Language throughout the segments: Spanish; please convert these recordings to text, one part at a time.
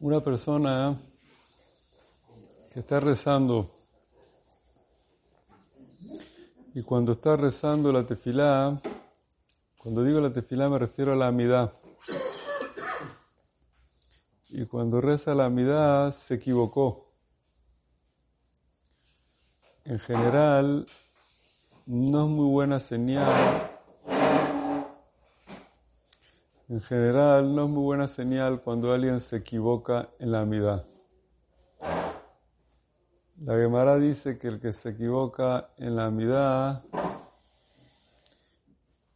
una persona que está rezando y cuando está rezando la tefilá, cuando digo la tefilá me refiero a la amidad. Y cuando reza la amidad se equivocó. En general, no es muy buena señal. En general, no es muy buena señal cuando alguien se equivoca en la amidad. La Gemara dice que el que se equivoca en la amidad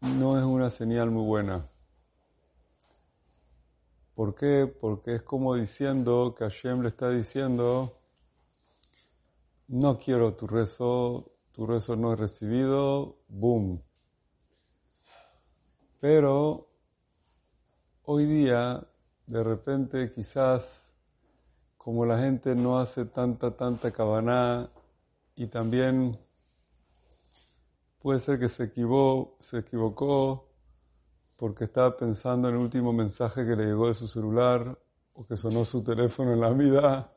no es una señal muy buena. ¿Por qué? Porque es como diciendo que Hashem le está diciendo, no quiero tu rezo, tu rezo no es recibido, boom. Pero hoy día, de repente, quizás, como la gente no hace tanta, tanta cabaná y también puede ser que se equivocó, se equivocó porque estaba pensando en el último mensaje que le llegó de su celular o que sonó su teléfono en la vida.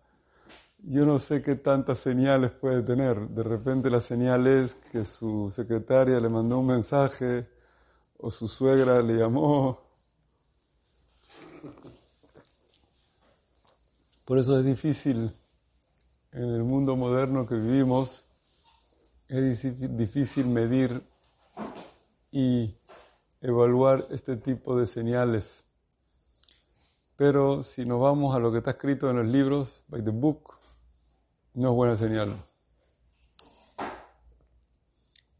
Yo no sé qué tantas señales puede tener. De repente la señal es que su secretaria le mandó un mensaje o su suegra le llamó. Por eso es difícil en el mundo moderno que vivimos, es difícil medir y evaluar este tipo de señales. Pero si nos vamos a lo que está escrito en los libros, by the book, no es buena señal.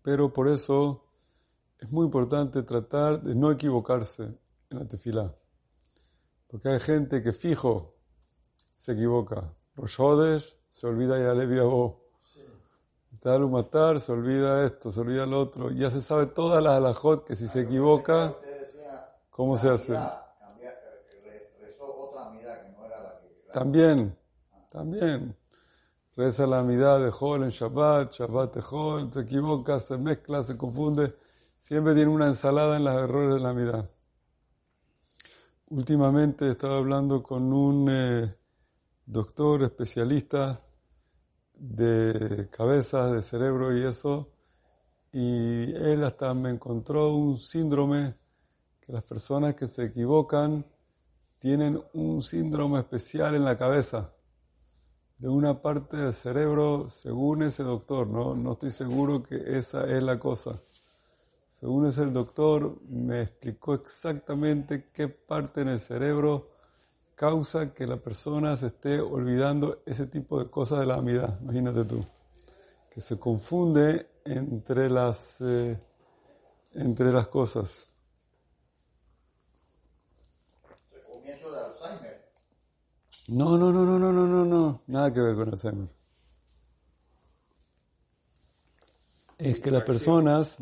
Pero por eso es muy importante tratar de no equivocarse en la tefila. Porque hay gente que fijo se equivoca. Roshodes se olvida ya le vos. Tal matar, se olvida esto, se olvida lo otro. Ya se sabe todas las alajot que si se equivoca, ¿cómo se hace? También, también. Reza la amidad de Hol en Shabbat, Shabbat de Hol, se equivoca, se mezcla, se confunde. Siempre tiene una ensalada en los errores de la amidad. Últimamente estaba hablando con un eh, doctor especialista de cabezas, de cerebro y eso, y él hasta me encontró un síndrome que las personas que se equivocan tienen un síndrome especial en la cabeza, de una parte del cerebro, según ese doctor, no, no estoy seguro que esa es la cosa. Según ese doctor, me explicó exactamente qué parte en el cerebro causa que la persona se esté olvidando ese tipo de cosas de la amidad. Imagínate tú, que se confunde entre las, eh, entre las cosas. De Alzheimer. No, no, no, no, no, no, no, no, nada que ver con Alzheimer. Es que las personas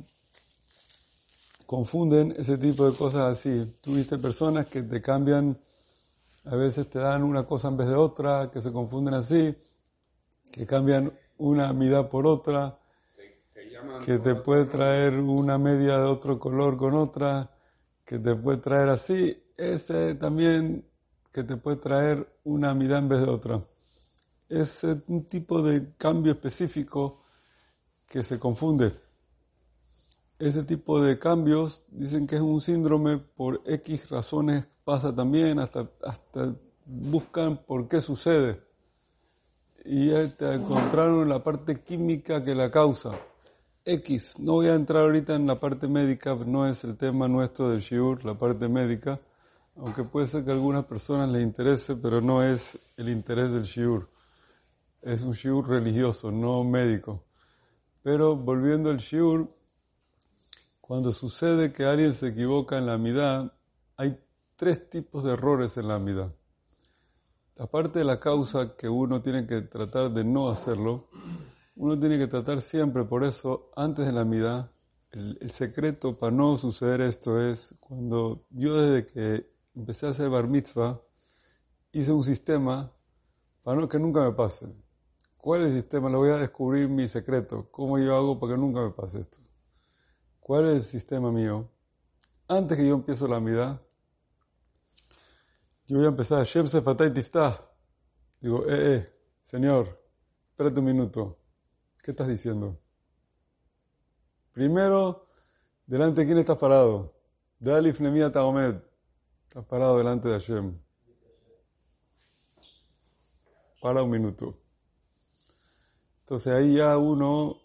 confunden ese tipo de cosas así. Tuviste personas que te cambian a veces te dan una cosa en vez de otra, que se confunden así, que cambian una mirada por otra, que te puede traer una media de otro color con otra, que te puede traer así, ese también que te puede traer una mirada en vez de otra. Es un tipo de cambio específico que se confunde. Ese tipo de cambios dicen que es un síndrome por X razones pasa también, hasta, hasta buscan por qué sucede. Y te encontraron la parte química que la causa. X, no voy a entrar ahorita en la parte médica, no es el tema nuestro del Shiur, la parte médica, aunque puede ser que a algunas personas les interese, pero no es el interés del Shiur. Es un Shiur religioso, no médico. Pero volviendo al Shiur, cuando sucede que alguien se equivoca en la mitad, hay tres tipos de errores en la vida. Aparte de la causa que uno tiene que tratar de no hacerlo, uno tiene que tratar siempre, por eso, antes de la vida, el, secreto para no suceder esto es cuando yo desde que empecé a hacer bar mitzvah, hice un sistema para no, que nunca me pase. ¿Cuál es el sistema? Lo voy a descubrir mi secreto. ¿Cómo yo hago para que nunca me pase esto? ¿Cuál es el sistema mío? Antes que yo empiezo la vida, yo voy a empezar, Hashem Sefatay Tiftah. Digo, eh, eh, señor, espérate un minuto. ¿Qué estás diciendo? Primero, delante de quién estás parado. De Alif Nemia Taomed. Estás parado delante de Hashem. Para un minuto. Entonces ahí ya uno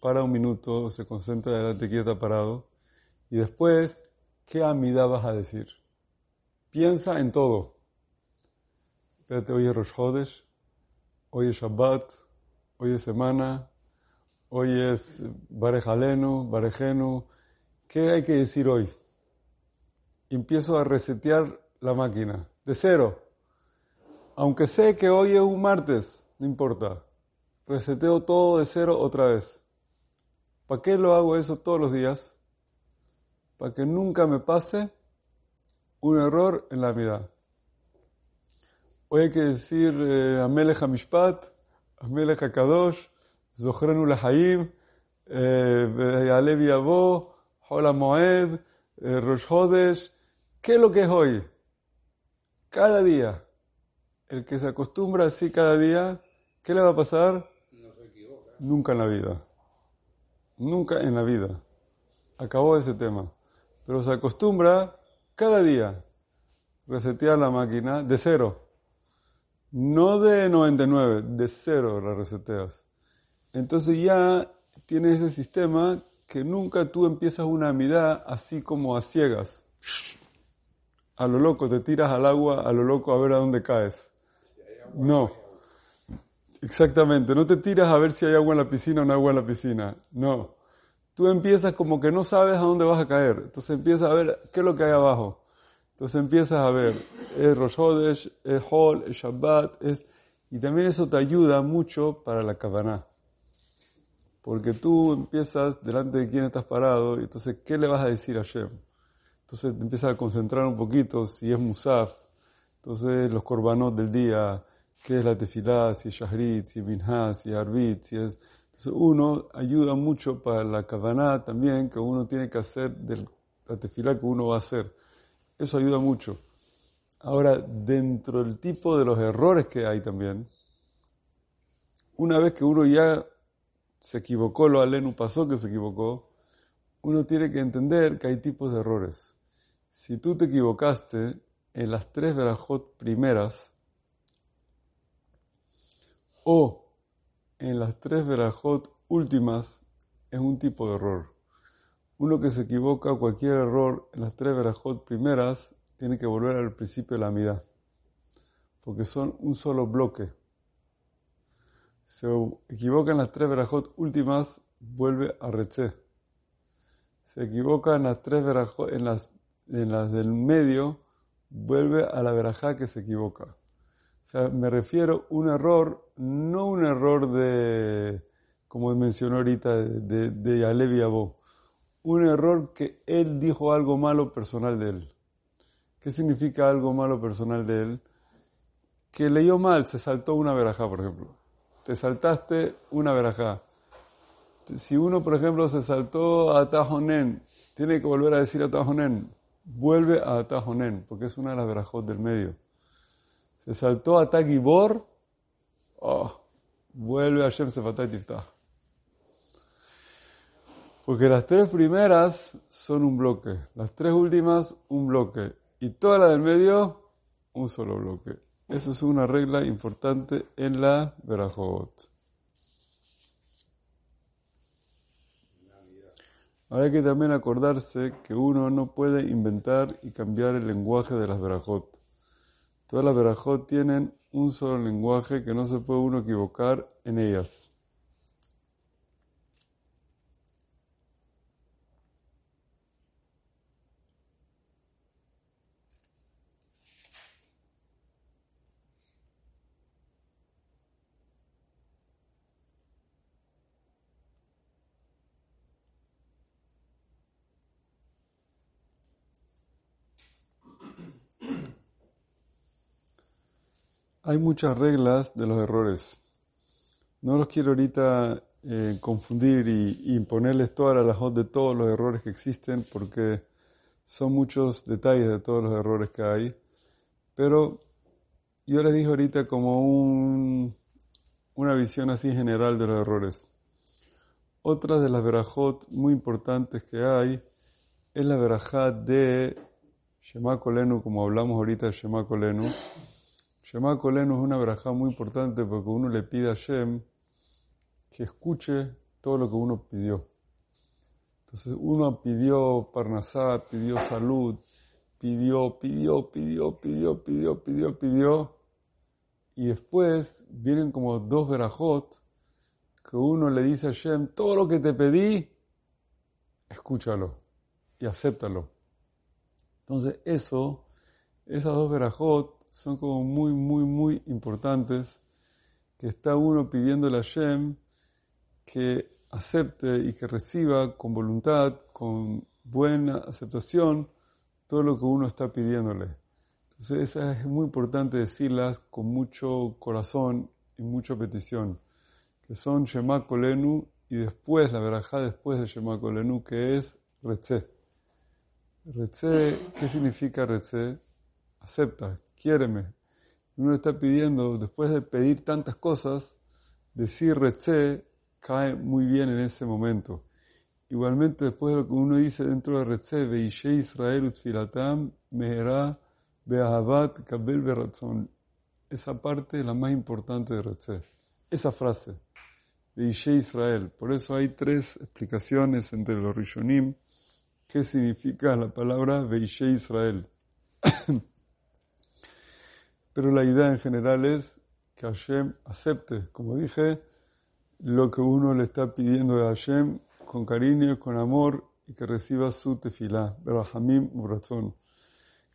para un minuto, se concentra delante de quién está parado. Y después, ¿qué amida vas a decir? Piensa en todo. Espérate, hoy es Rosh Hodesh, hoy es Shabbat, hoy es semana, hoy es Barejalenu, Barejenu. ¿Qué hay que decir hoy? Empiezo a resetear la máquina, de cero. Aunque sé que hoy es un martes, no importa. Reseteo todo de cero otra vez. ¿Para qué lo hago eso todos los días? Para que nunca me pase un error en la vida. Hoy hay que decir eh, Amelech HaMishpat, Amelech HaKadosh, Zochrenu Lahaim, eh, Alev Yavo, Hola Moed, eh, Rosh Hodesh. ¿Qué es lo que es hoy? Cada día. El que se acostumbra así cada día, ¿qué le va a pasar? No se equivoca. Nunca en la vida. Nunca en la vida. Acabó ese tema. Pero se acostumbra cada día resetear la máquina de cero. No de 99, de cero la reseteas. Entonces ya tienes ese sistema que nunca tú empiezas una amidad así como a ciegas. A lo loco, te tiras al agua, a lo loco a ver a dónde caes. No. Exactamente, no te tiras a ver si hay agua en la piscina o no hay agua en la piscina. No. Tú empiezas como que no sabes a dónde vas a caer. Entonces empiezas a ver qué es lo que hay abajo. Entonces empiezas a ver, es Rosh es Hol, es Shabbat, es... y también eso te ayuda mucho para la Kavaná. Porque tú empiezas delante de quién estás parado, y entonces, ¿qué le vas a decir a Hashem? Entonces te empiezas a concentrar un poquito, si es Musaf, entonces los korbanot del día, qué es la tefilá, si es Shahrit, si es Minhah, si es si es... Entonces uno ayuda mucho para la Kavaná también, que uno tiene que hacer de la tefilá que uno va a hacer. Eso ayuda mucho. Ahora, dentro del tipo de los errores que hay también, una vez que uno ya se equivocó, lo alenu pasó que se equivocó, uno tiene que entender que hay tipos de errores. Si tú te equivocaste en las tres verajot primeras o en las tres verajot últimas, es un tipo de error. Uno que se equivoca cualquier error en las tres verajot primeras tiene que volver al principio de la mitad, porque son un solo bloque. Se equivoca en las tres verajot últimas, vuelve a Reche. Se equivoca en las tres verajot, en las, en las del medio, vuelve a la verajá que se equivoca. O sea, me refiero a un error, no un error de, como mencionó ahorita, de, de, y Abó un error que él dijo algo malo personal de él. ¿Qué significa algo malo personal de él? Que leyó mal, se saltó una verajá, por ejemplo. Te saltaste una verajá. Si uno, por ejemplo, se saltó a Tajonen, tiene que volver a decir a Tajonen, vuelve a Tajonen, porque es una de las verajot del medio. Se saltó a Tagibor, oh, vuelve a Shem Sefatay. Porque las tres primeras son un bloque, las tres últimas un bloque y toda la del medio un solo bloque. Eso es una regla importante en la Berajot. Hay que también acordarse que uno no puede inventar y cambiar el lenguaje de las Berajot. Todas las Berajot tienen un solo lenguaje que no se puede uno equivocar en ellas. Hay muchas reglas de los errores. No los quiero ahorita eh, confundir y, y, imponerles todas las de todos los errores que existen porque son muchos detalles de todos los errores que hay. Pero yo les dije ahorita como un, una visión así general de los errores. Otra de las verajot muy importantes que hay es la verajá de Shema Kolenu, como hablamos ahorita de Shema Kolenu. Shema Kolenu es una verajá muy importante porque uno le pide a Shem que escuche todo lo que uno pidió. Entonces uno pidió Parnasá, pidió salud, pidió, pidió, pidió, pidió, pidió, pidió, pidió. Y después vienen como dos verajot que uno le dice a Shem, todo lo que te pedí, escúchalo y acéptalo. Entonces eso, esas dos verajot son como muy, muy, muy importantes, que está uno pidiéndole a Shem que acepte y que reciba con voluntad, con buena aceptación, todo lo que uno está pidiéndole. Entonces, es muy importante decirlas con mucho corazón y mucha petición, que son Shema Kolenu y después, la verajá después de Shema Kolenu, que es Retze. Retze, ¿qué significa Retze? Acepta, quiéreme. Uno está pidiendo, después de pedir tantas cosas, decir Retze cae muy bien en ese momento. Igualmente, después de lo que uno dice dentro de Retze, Veishe Israel utfilatam mehera beahavat kabel beratzon. Esa parte es la más importante de Retze. Esa frase, Veishe Israel. Por eso hay tres explicaciones entre los Rishonim qué significa la palabra Veishe Israel. Pero la idea en general es que Hashem acepte, como dije, lo que uno le está pidiendo a Hashem con cariño, con amor y que reciba su tefilá, Berahamim Urazón.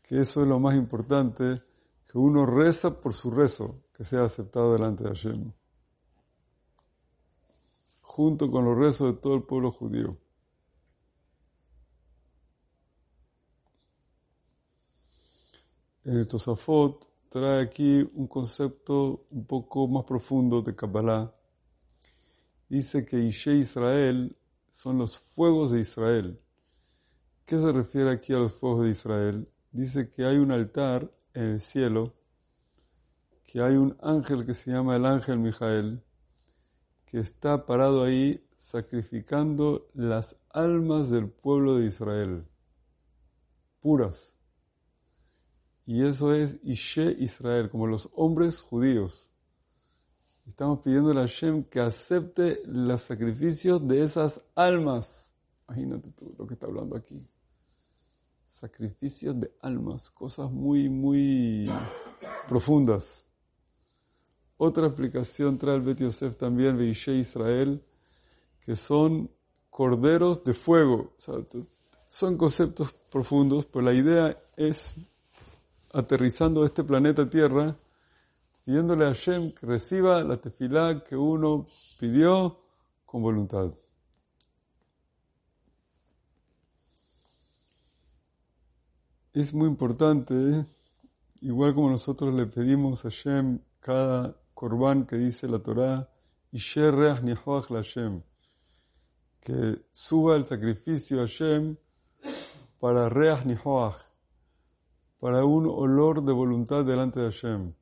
Que eso es lo más importante, que uno reza por su rezo, que sea aceptado delante de Hashem. Junto con los rezos de todo el pueblo judío. En el Tosafot trae aquí un concepto un poco más profundo de Kabbalah. Dice que Ishe Israel son los fuegos de Israel. ¿Qué se refiere aquí a los fuegos de Israel? Dice que hay un altar en el cielo, que hay un ángel que se llama el ángel Mijael, que está parado ahí sacrificando las almas del pueblo de Israel, puras. Y eso es Ishe Israel, como los hombres judíos. Estamos pidiendo a Hashem que acepte los sacrificios de esas almas. Imagínate tú lo que está hablando aquí. Sacrificios de almas, cosas muy, muy profundas. Otra explicación trae el Bet Yosef también, Ishe Israel, que son corderos de fuego. son conceptos profundos, pero la idea es aterrizando este planeta Tierra, pidiéndole a Hashem que reciba la tefilá que uno pidió con voluntad. Es muy importante, igual como nosotros le pedimos a Hashem cada corbán que dice la Hashem, que suba el sacrificio a Hashem para Reach Nihoach, para un olor de voluntad delante de Hashem.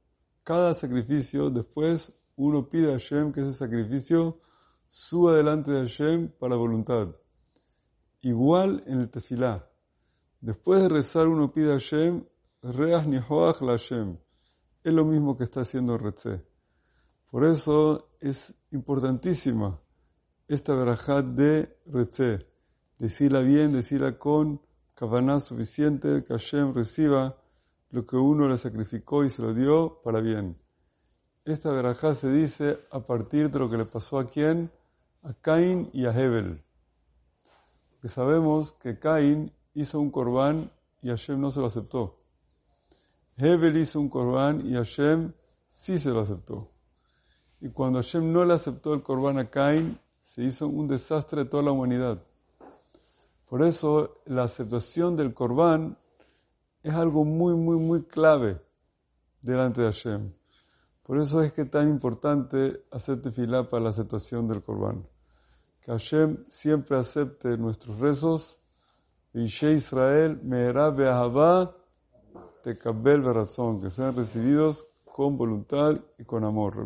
Cada sacrificio, después uno pide a Hashem que ese sacrificio suba delante de Hashem para voluntad. Igual en el tefilá. Después de rezar uno pide a Hashem, Reach Nihoach la Hashem. Es lo mismo que está haciendo Retze. Por eso es importantísima esta verajat de Retze. Decirla bien, decirla con Kavaná suficiente, que Hashem reciba lo que uno le sacrificó y se lo dio para bien. Esta verajá se dice a partir de lo que le pasó a quién? A Caín y a Hebel. Que sabemos que Caín hizo un corbán y Hashem no se lo aceptó. Hebel hizo un corbán y Hashem sí se lo aceptó. Y cuando Hashem no le aceptó el corbán a Caín, se hizo un desastre de toda la humanidad. Por eso la aceptación del Corbán es algo muy, muy, muy clave delante de Hashem. Por eso es que tan importante hacer tefilá para la aceptación del Corbán. Que Hashem siempre acepte nuestros rezos. Israel, Meherá Be'ahavá, tekabel razón, que sean recibidos con voluntad y con amor.